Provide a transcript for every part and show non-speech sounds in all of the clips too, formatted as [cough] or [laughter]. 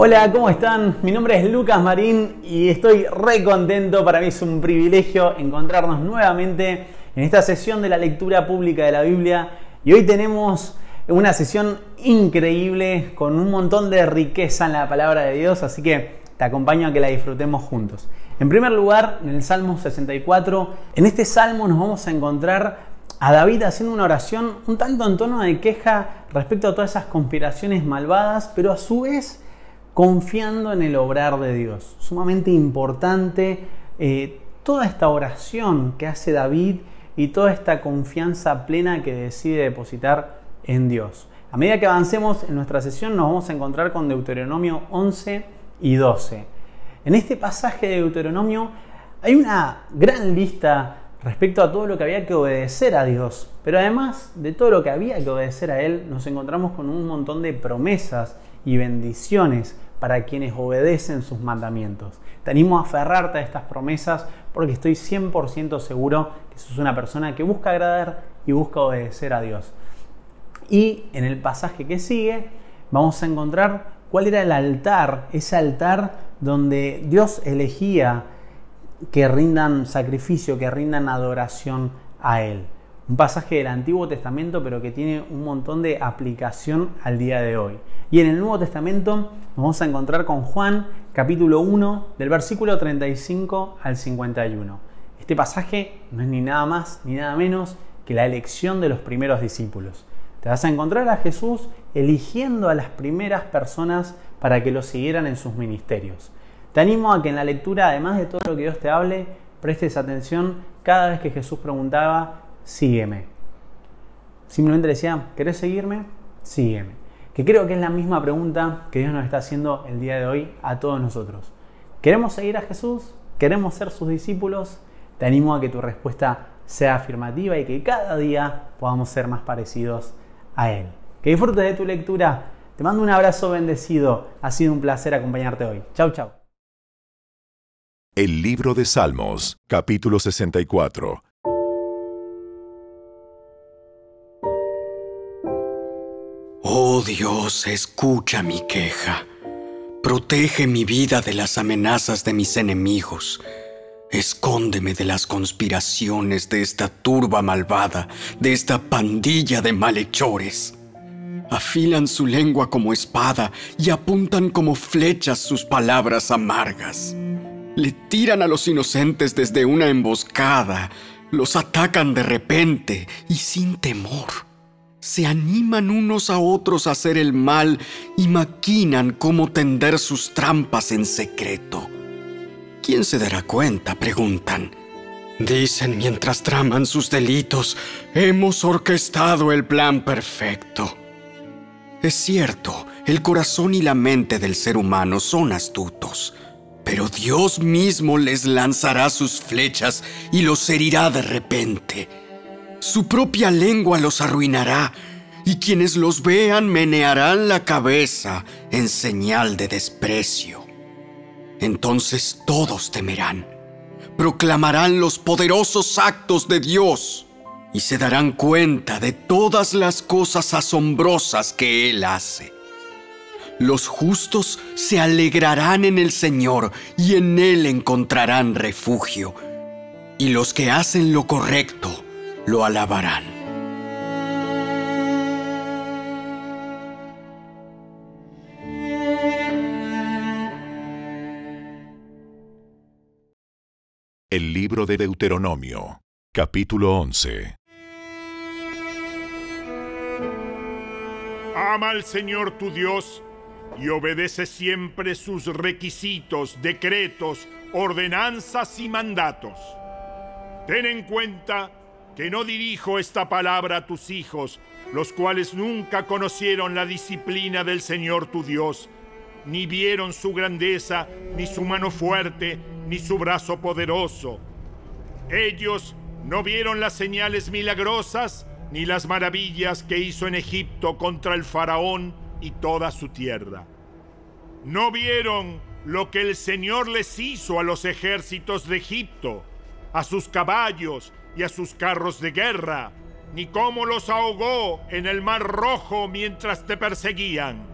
Hola, ¿cómo están? Mi nombre es Lucas Marín y estoy re contento. Para mí es un privilegio encontrarnos nuevamente en esta sesión de la lectura pública de la Biblia. Y hoy tenemos una sesión increíble con un montón de riqueza en la palabra de Dios, así que te acompaño a que la disfrutemos juntos. En primer lugar, en el Salmo 64, en este salmo nos vamos a encontrar a David haciendo una oración un tanto en tono de queja respecto a todas esas conspiraciones malvadas, pero a su vez confiando en el obrar de Dios. Sumamente importante eh, toda esta oración que hace David y toda esta confianza plena que decide depositar en Dios. A medida que avancemos en nuestra sesión nos vamos a encontrar con Deuteronomio 11 y 12. En este pasaje de Deuteronomio hay una gran lista respecto a todo lo que había que obedecer a Dios. Pero además de todo lo que había que obedecer a Él, nos encontramos con un montón de promesas y bendiciones para quienes obedecen sus mandamientos. Te animo a aferrarte a estas promesas porque estoy 100% seguro que sos una persona que busca agradar y busca obedecer a Dios. Y en el pasaje que sigue vamos a encontrar cuál era el altar, ese altar donde Dios elegía que rindan sacrificio, que rindan adoración a Él. Un pasaje del Antiguo Testamento, pero que tiene un montón de aplicación al día de hoy. Y en el Nuevo Testamento nos vamos a encontrar con Juan capítulo 1 del versículo 35 al 51. Este pasaje no es ni nada más ni nada menos que la elección de los primeros discípulos. Te vas a encontrar a Jesús eligiendo a las primeras personas para que lo siguieran en sus ministerios. Te animo a que en la lectura, además de todo lo que Dios te hable, prestes atención cada vez que Jesús preguntaba, sígueme. Simplemente decía, ¿querés seguirme? Sígueme. Que creo que es la misma pregunta que Dios nos está haciendo el día de hoy a todos nosotros. ¿Queremos seguir a Jesús? ¿Queremos ser sus discípulos? Te animo a que tu respuesta sea afirmativa y que cada día podamos ser más parecidos a Él. Que disfrutes de tu lectura. Te mando un abrazo bendecido. Ha sido un placer acompañarte hoy. Chau, chau. El libro de Salmos, capítulo 64. Oh Dios, escucha mi queja. Protege mi vida de las amenazas de mis enemigos. Escóndeme de las conspiraciones de esta turba malvada, de esta pandilla de malhechores. Afilan su lengua como espada y apuntan como flechas sus palabras amargas. Le tiran a los inocentes desde una emboscada, los atacan de repente y sin temor. Se animan unos a otros a hacer el mal y maquinan cómo tender sus trampas en secreto. ¿Quién se dará cuenta? preguntan. Dicen mientras traman sus delitos, hemos orquestado el plan perfecto. Es cierto, el corazón y la mente del ser humano son astutos pero Dios mismo les lanzará sus flechas y los herirá de repente. Su propia lengua los arruinará, y quienes los vean menearán la cabeza en señal de desprecio. Entonces todos temerán, proclamarán los poderosos actos de Dios y se darán cuenta de todas las cosas asombrosas que Él hace. Los justos se alegrarán en el Señor y en Él encontrarán refugio. Y los que hacen lo correcto lo alabarán. El libro de Deuteronomio, capítulo 11. Ama al Señor tu Dios y obedece siempre sus requisitos, decretos, ordenanzas y mandatos. Ten en cuenta que no dirijo esta palabra a tus hijos, los cuales nunca conocieron la disciplina del Señor tu Dios, ni vieron su grandeza, ni su mano fuerte, ni su brazo poderoso. Ellos no vieron las señales milagrosas, ni las maravillas que hizo en Egipto contra el faraón, y toda su tierra. No vieron lo que el Señor les hizo a los ejércitos de Egipto, a sus caballos y a sus carros de guerra, ni cómo los ahogó en el mar rojo mientras te perseguían.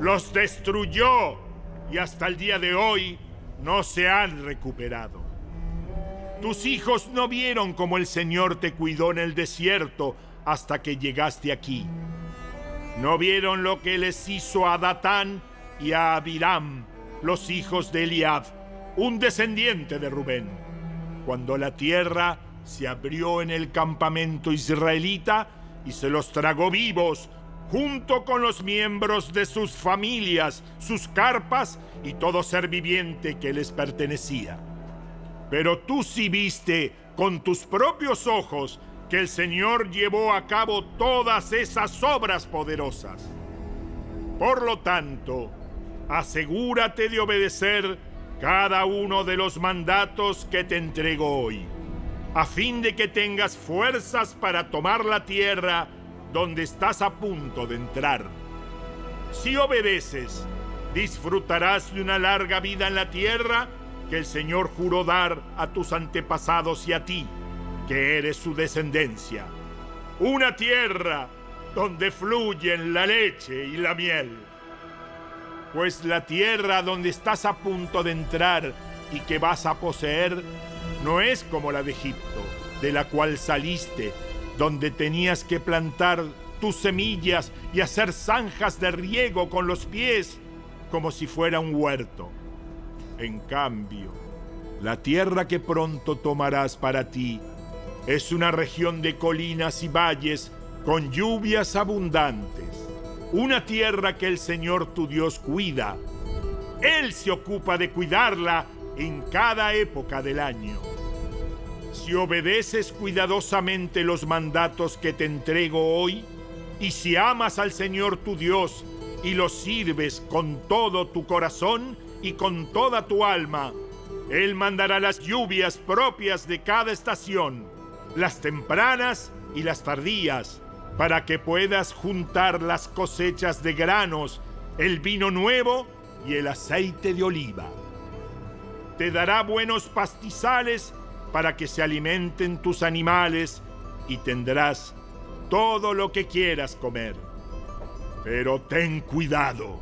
los destruyó y hasta el día de hoy no se han recuperado. Tus hijos no vieron cómo el Señor te cuidó en el desierto hasta que llegaste aquí. No vieron lo que les hizo a Datán y a Abiram, los hijos de Eliab, un descendiente de Rubén, cuando la tierra se abrió en el campamento israelita y se los tragó vivos junto con los miembros de sus familias, sus carpas y todo ser viviente que les pertenecía. Pero tú sí viste con tus propios ojos que el Señor llevó a cabo todas esas obras poderosas. Por lo tanto, asegúrate de obedecer cada uno de los mandatos que te entrego hoy, a fin de que tengas fuerzas para tomar la tierra donde estás a punto de entrar. Si obedeces, disfrutarás de una larga vida en la tierra que el Señor juró dar a tus antepasados y a ti, que eres su descendencia. Una tierra donde fluyen la leche y la miel. Pues la tierra donde estás a punto de entrar y que vas a poseer no es como la de Egipto, de la cual saliste, donde tenías que plantar tus semillas y hacer zanjas de riego con los pies como si fuera un huerto. En cambio, la tierra que pronto tomarás para ti es una región de colinas y valles con lluvias abundantes. Una tierra que el Señor tu Dios cuida. Él se ocupa de cuidarla en cada época del año. Si obedeces cuidadosamente los mandatos que te entrego hoy, y si amas al Señor tu Dios y lo sirves con todo tu corazón y con toda tu alma. Él mandará las lluvias propias de cada estación, las tempranas y las tardías, para que puedas juntar las cosechas de granos, el vino nuevo y el aceite de oliva. Te dará buenos pastizales para que se alimenten tus animales y tendrás todo lo que quieras comer. Pero ten cuidado.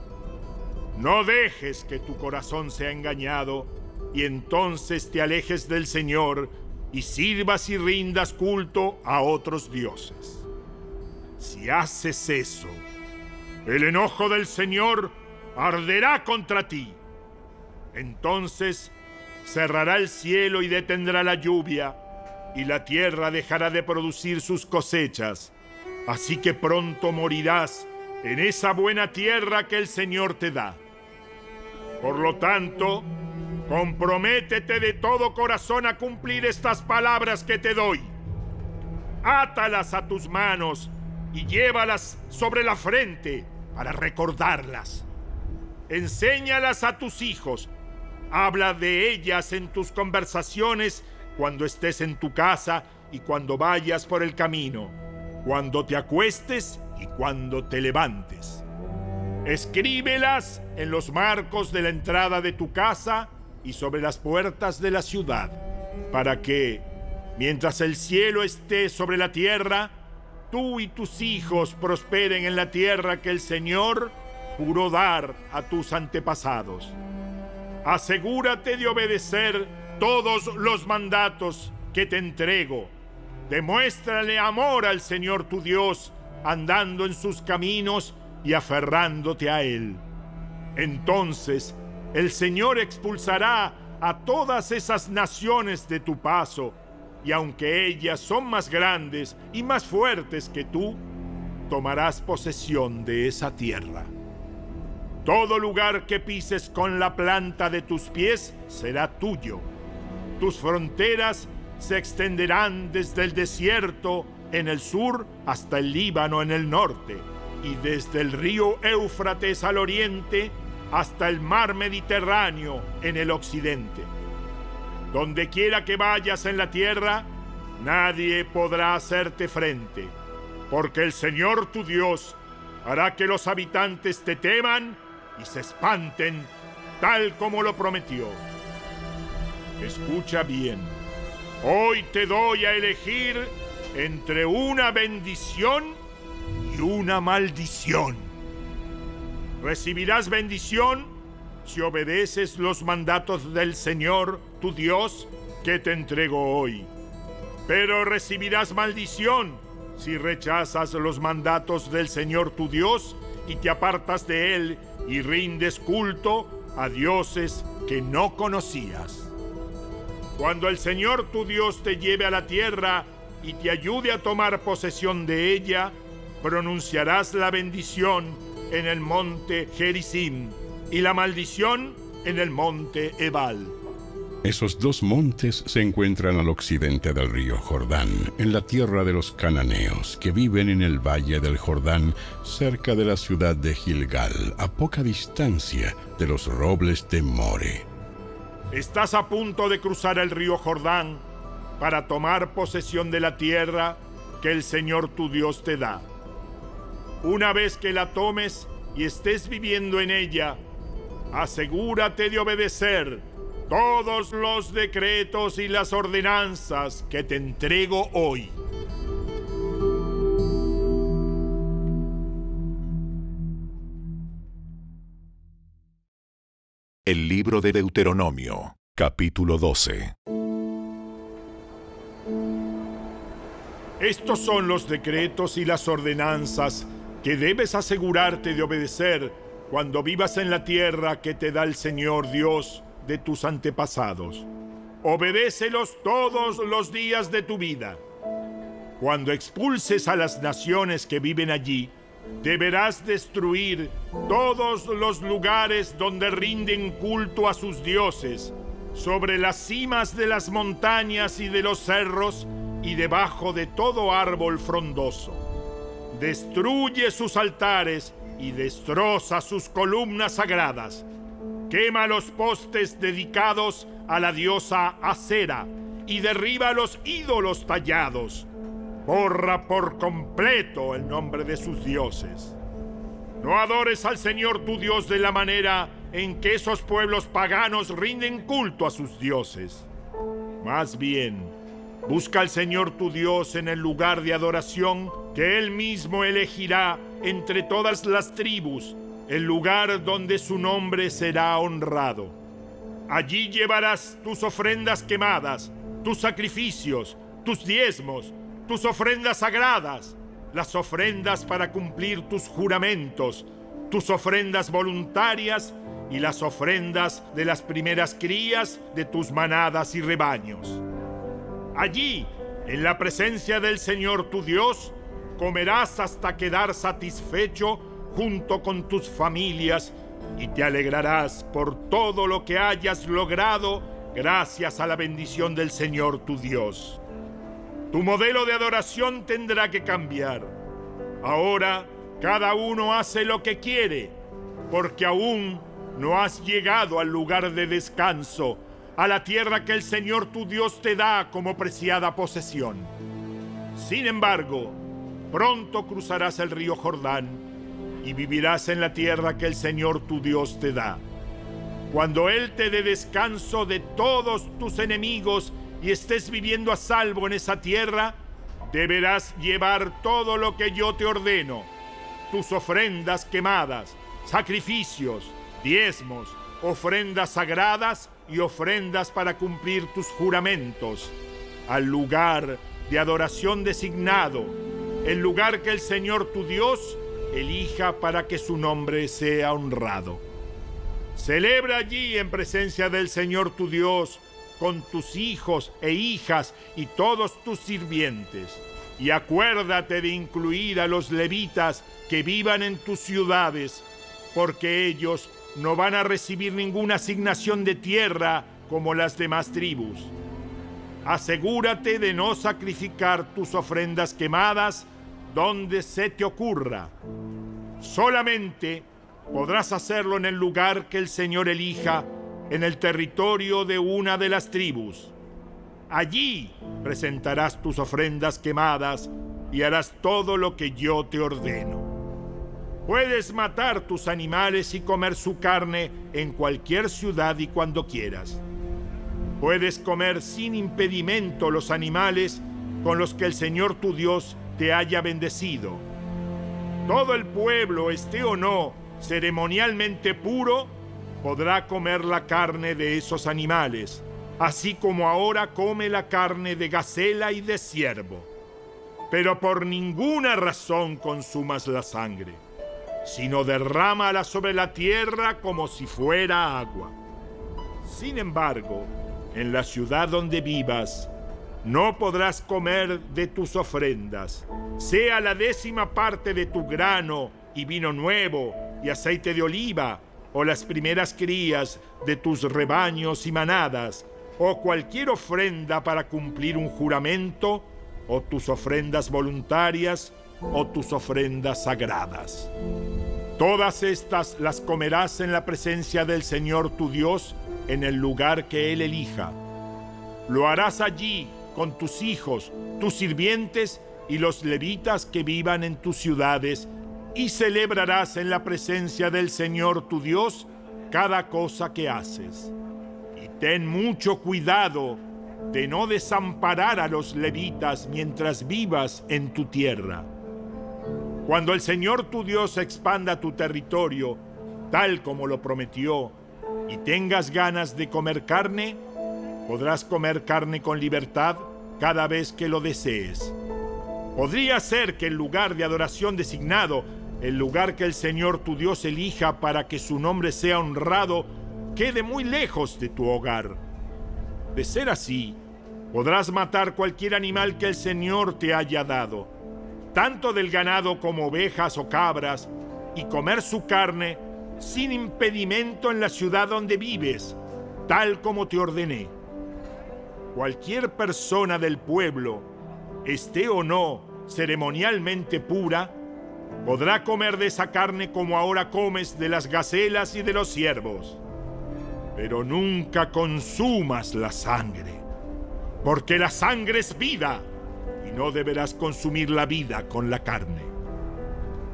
No dejes que tu corazón sea engañado y entonces te alejes del Señor y sirvas y rindas culto a otros dioses. Si haces eso, el enojo del Señor arderá contra ti. Entonces cerrará el cielo y detendrá la lluvia, y la tierra dejará de producir sus cosechas. Así que pronto morirás en esa buena tierra que el Señor te da. Por lo tanto, comprométete de todo corazón a cumplir estas palabras que te doy. Átalas a tus manos y llévalas sobre la frente para recordarlas. Enséñalas a tus hijos. Habla de ellas en tus conversaciones cuando estés en tu casa y cuando vayas por el camino, cuando te acuestes y cuando te levantes. Escríbelas en los marcos de la entrada de tu casa y sobre las puertas de la ciudad, para que, mientras el cielo esté sobre la tierra, tú y tus hijos prosperen en la tierra que el Señor juró dar a tus antepasados. Asegúrate de obedecer todos los mandatos que te entrego. Demuéstrale amor al Señor tu Dios andando en sus caminos y aferrándote a Él. Entonces el Señor expulsará a todas esas naciones de tu paso, y aunque ellas son más grandes y más fuertes que tú, tomarás posesión de esa tierra. Todo lugar que pises con la planta de tus pies será tuyo. Tus fronteras se extenderán desde el desierto en el sur hasta el Líbano en el norte, y desde el río Éufrates al oriente hasta el mar Mediterráneo en el occidente. Donde quiera que vayas en la tierra, nadie podrá hacerte frente, porque el Señor tu Dios hará que los habitantes te teman y se espanten, tal como lo prometió. Escucha bien, hoy te doy a elegir entre una bendición y una maldición. Recibirás bendición si obedeces los mandatos del Señor, tu Dios, que te entrego hoy. Pero recibirás maldición si rechazas los mandatos del Señor tu Dios y te apartas de Él y rindes culto a dioses que no conocías. Cuando el Señor tu Dios te lleve a la tierra y te ayude a tomar posesión de ella, pronunciarás la bendición en el monte Gerizim y la maldición en el monte Ebal. Esos dos montes se encuentran al occidente del río Jordán, en la tierra de los cananeos, que viven en el valle del Jordán, cerca de la ciudad de Gilgal, a poca distancia de los robles de More. Estás a punto de cruzar el río Jordán para tomar posesión de la tierra que el Señor tu Dios te da. Una vez que la tomes y estés viviendo en ella, asegúrate de obedecer todos los decretos y las ordenanzas que te entrego hoy. El libro de Deuteronomio, capítulo 12. Estos son los decretos y las ordenanzas que debes asegurarte de obedecer cuando vivas en la tierra que te da el Señor Dios de tus antepasados. Obedécelos todos los días de tu vida. Cuando expulses a las naciones que viven allí, deberás destruir todos los lugares donde rinden culto a sus dioses, sobre las cimas de las montañas y de los cerros y debajo de todo árbol frondoso. Destruye sus altares y destroza sus columnas sagradas Quema los postes dedicados a la diosa Acera y derriba los ídolos tallados. Borra por completo el nombre de sus dioses. No adores al Señor tu Dios de la manera en que esos pueblos paganos rinden culto a sus dioses. Más bien, busca al Señor tu Dios en el lugar de adoración que Él mismo elegirá entre todas las tribus el lugar donde su nombre será honrado. Allí llevarás tus ofrendas quemadas, tus sacrificios, tus diezmos, tus ofrendas sagradas, las ofrendas para cumplir tus juramentos, tus ofrendas voluntarias y las ofrendas de las primeras crías de tus manadas y rebaños. Allí, en la presencia del Señor tu Dios, comerás hasta quedar satisfecho junto con tus familias y te alegrarás por todo lo que hayas logrado gracias a la bendición del Señor tu Dios. Tu modelo de adoración tendrá que cambiar. Ahora cada uno hace lo que quiere, porque aún no has llegado al lugar de descanso, a la tierra que el Señor tu Dios te da como preciada posesión. Sin embargo, pronto cruzarás el río Jordán y vivirás en la tierra que el Señor tu Dios te da. Cuando Él te dé descanso de todos tus enemigos y estés viviendo a salvo en esa tierra, deberás llevar todo lo que yo te ordeno, tus ofrendas quemadas, sacrificios, diezmos, ofrendas sagradas y ofrendas para cumplir tus juramentos, al lugar de adoración designado, el lugar que el Señor tu Dios elija para que su nombre sea honrado. Celebra allí en presencia del Señor tu Dios con tus hijos e hijas y todos tus sirvientes. Y acuérdate de incluir a los levitas que vivan en tus ciudades, porque ellos no van a recibir ninguna asignación de tierra como las demás tribus. Asegúrate de no sacrificar tus ofrendas quemadas donde se te ocurra. Solamente podrás hacerlo en el lugar que el Señor elija, en el territorio de una de las tribus. Allí presentarás tus ofrendas quemadas y harás todo lo que yo te ordeno. Puedes matar tus animales y comer su carne en cualquier ciudad y cuando quieras. Puedes comer sin impedimento los animales con los que el Señor tu Dios te haya bendecido. Todo el pueblo, esté o no ceremonialmente puro, podrá comer la carne de esos animales, así como ahora come la carne de gacela y de ciervo. Pero por ninguna razón consumas la sangre, sino derrámala sobre la tierra como si fuera agua. Sin embargo, en la ciudad donde vivas, no podrás comer de tus ofrendas, sea la décima parte de tu grano y vino nuevo y aceite de oliva, o las primeras crías de tus rebaños y manadas, o cualquier ofrenda para cumplir un juramento, o tus ofrendas voluntarias, o tus ofrendas sagradas. Todas estas las comerás en la presencia del Señor tu Dios en el lugar que Él elija. Lo harás allí con tus hijos, tus sirvientes y los levitas que vivan en tus ciudades, y celebrarás en la presencia del Señor tu Dios cada cosa que haces. Y ten mucho cuidado de no desamparar a los levitas mientras vivas en tu tierra. Cuando el Señor tu Dios expanda tu territorio, tal como lo prometió, y tengas ganas de comer carne, podrás comer carne con libertad cada vez que lo desees. Podría ser que el lugar de adoración designado, el lugar que el Señor tu Dios elija para que su nombre sea honrado, quede muy lejos de tu hogar. De ser así, podrás matar cualquier animal que el Señor te haya dado, tanto del ganado como ovejas o cabras, y comer su carne sin impedimento en la ciudad donde vives, tal como te ordené. Cualquier persona del pueblo, esté o no ceremonialmente pura, podrá comer de esa carne como ahora comes de las gacelas y de los ciervos. Pero nunca consumas la sangre, porque la sangre es vida y no deberás consumir la vida con la carne.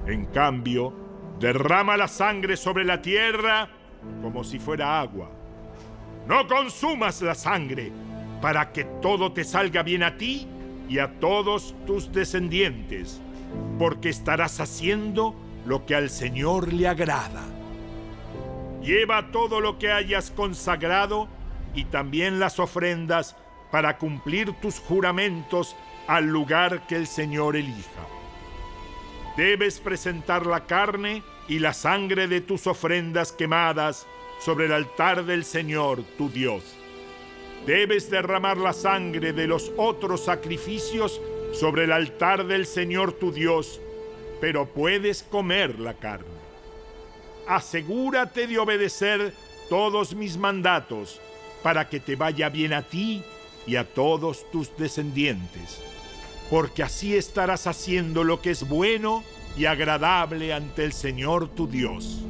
En cambio, derrama la sangre sobre la tierra como si fuera agua. No consumas la sangre para que todo te salga bien a ti y a todos tus descendientes, porque estarás haciendo lo que al Señor le agrada. Lleva todo lo que hayas consagrado y también las ofrendas para cumplir tus juramentos al lugar que el Señor elija. Debes presentar la carne y la sangre de tus ofrendas quemadas sobre el altar del Señor tu Dios debes derramar la sangre de los otros sacrificios sobre el altar del Señor tu Dios, pero puedes comer la carne. Asegúrate de obedecer todos mis mandatos para que te vaya bien a ti y a todos tus descendientes, porque así estarás haciendo lo que es bueno y agradable ante el Señor tu Dios.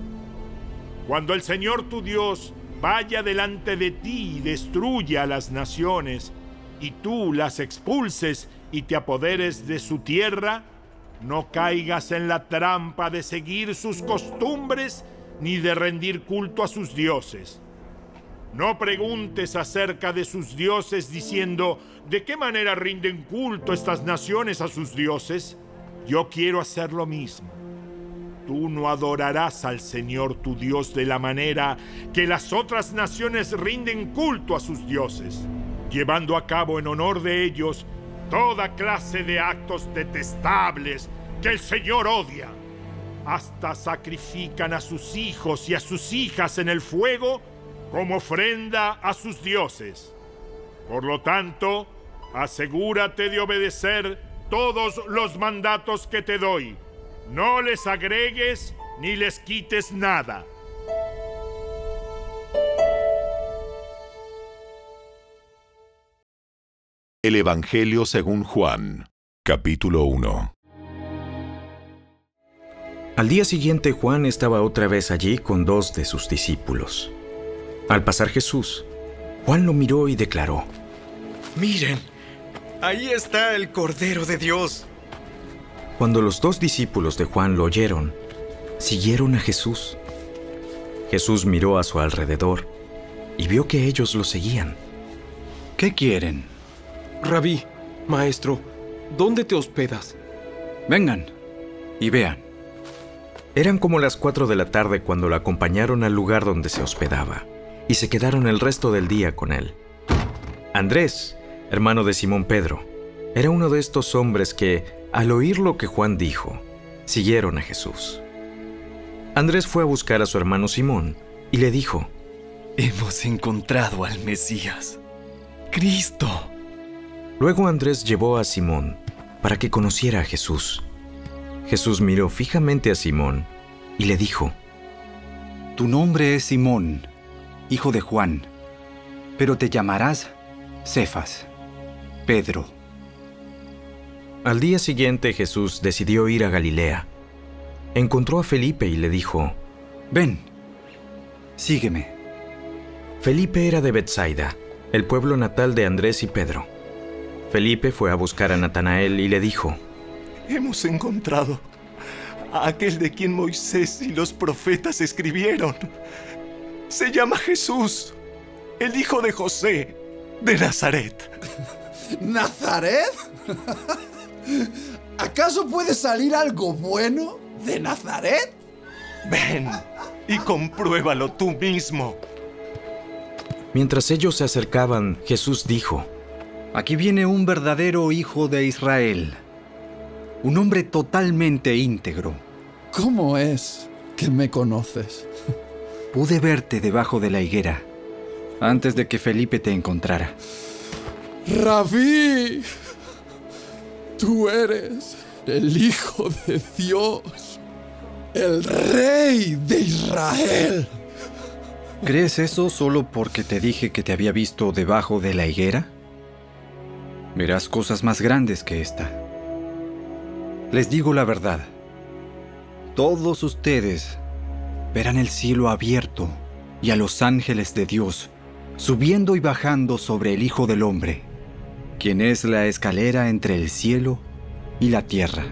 Cuando el Señor tu Dios vaya delante de ti y destruya a las naciones, y tú las expulses y te apoderes de su tierra, no caigas en la trampa de seguir sus costumbres ni de rendir culto a sus dioses. No preguntes acerca de sus dioses diciendo, ¿de qué manera rinden culto estas naciones a sus dioses? Yo quiero hacer lo mismo. Tú no adorarás al Señor tu Dios de la manera que las otras naciones rinden culto a sus dioses, llevando a cabo en honor de ellos toda clase de actos detestables que el Señor odia. Hasta sacrifican a sus hijos y a sus hijas en el fuego como ofrenda a sus dioses. Por lo tanto, asegúrate de obedecer todos los mandatos que te doy no les agregues ni les quites nada. El Evangelio según Juan, capítulo 1. Al día siguiente Juan estaba otra vez allí con dos de sus discípulos. Al pasar Jesús, Juan lo miró y declaró, Miren, ahí está el Cordero de Dios. Cuando los dos discípulos de Juan lo oyeron, siguieron a Jesús. Jesús miró a su alrededor y vio que ellos lo seguían. ¿Qué quieren? Rabí, maestro, ¿dónde te hospedas? Vengan y vean. Eran como las cuatro de la tarde cuando la acompañaron al lugar donde se hospedaba y se quedaron el resto del día con él. Andrés, hermano de Simón Pedro, era uno de estos hombres que, al oír lo que Juan dijo, siguieron a Jesús. Andrés fue a buscar a su hermano Simón y le dijo, Hemos encontrado al Mesías, Cristo. Luego Andrés llevó a Simón para que conociera a Jesús. Jesús miró fijamente a Simón y le dijo, Tu nombre es Simón, hijo de Juan, pero te llamarás Cefas, Pedro. Al día siguiente Jesús decidió ir a Galilea. Encontró a Felipe y le dijo, Ven, sígueme. Felipe era de Bethsaida, el pueblo natal de Andrés y Pedro. Felipe fue a buscar a Natanael y le dijo, Hemos encontrado a aquel de quien Moisés y los profetas escribieron. Se llama Jesús, el hijo de José, de Nazaret. [laughs] ¿Nazaret? [laughs] ¿Acaso puede salir algo bueno de Nazaret? Ven y compruébalo tú mismo. Mientras ellos se acercaban, Jesús dijo, Aquí viene un verdadero hijo de Israel, un hombre totalmente íntegro. ¿Cómo es que me conoces? Pude verte debajo de la higuera antes de que Felipe te encontrara. Rabí, tú eres el Hijo de Dios, el Rey de Israel. ¿Crees eso solo porque te dije que te había visto debajo de la higuera? Verás cosas más grandes que esta. Les digo la verdad. Todos ustedes verán el cielo abierto y a los ángeles de Dios subiendo y bajando sobre el Hijo del Hombre, quien es la escalera entre el cielo y la tierra.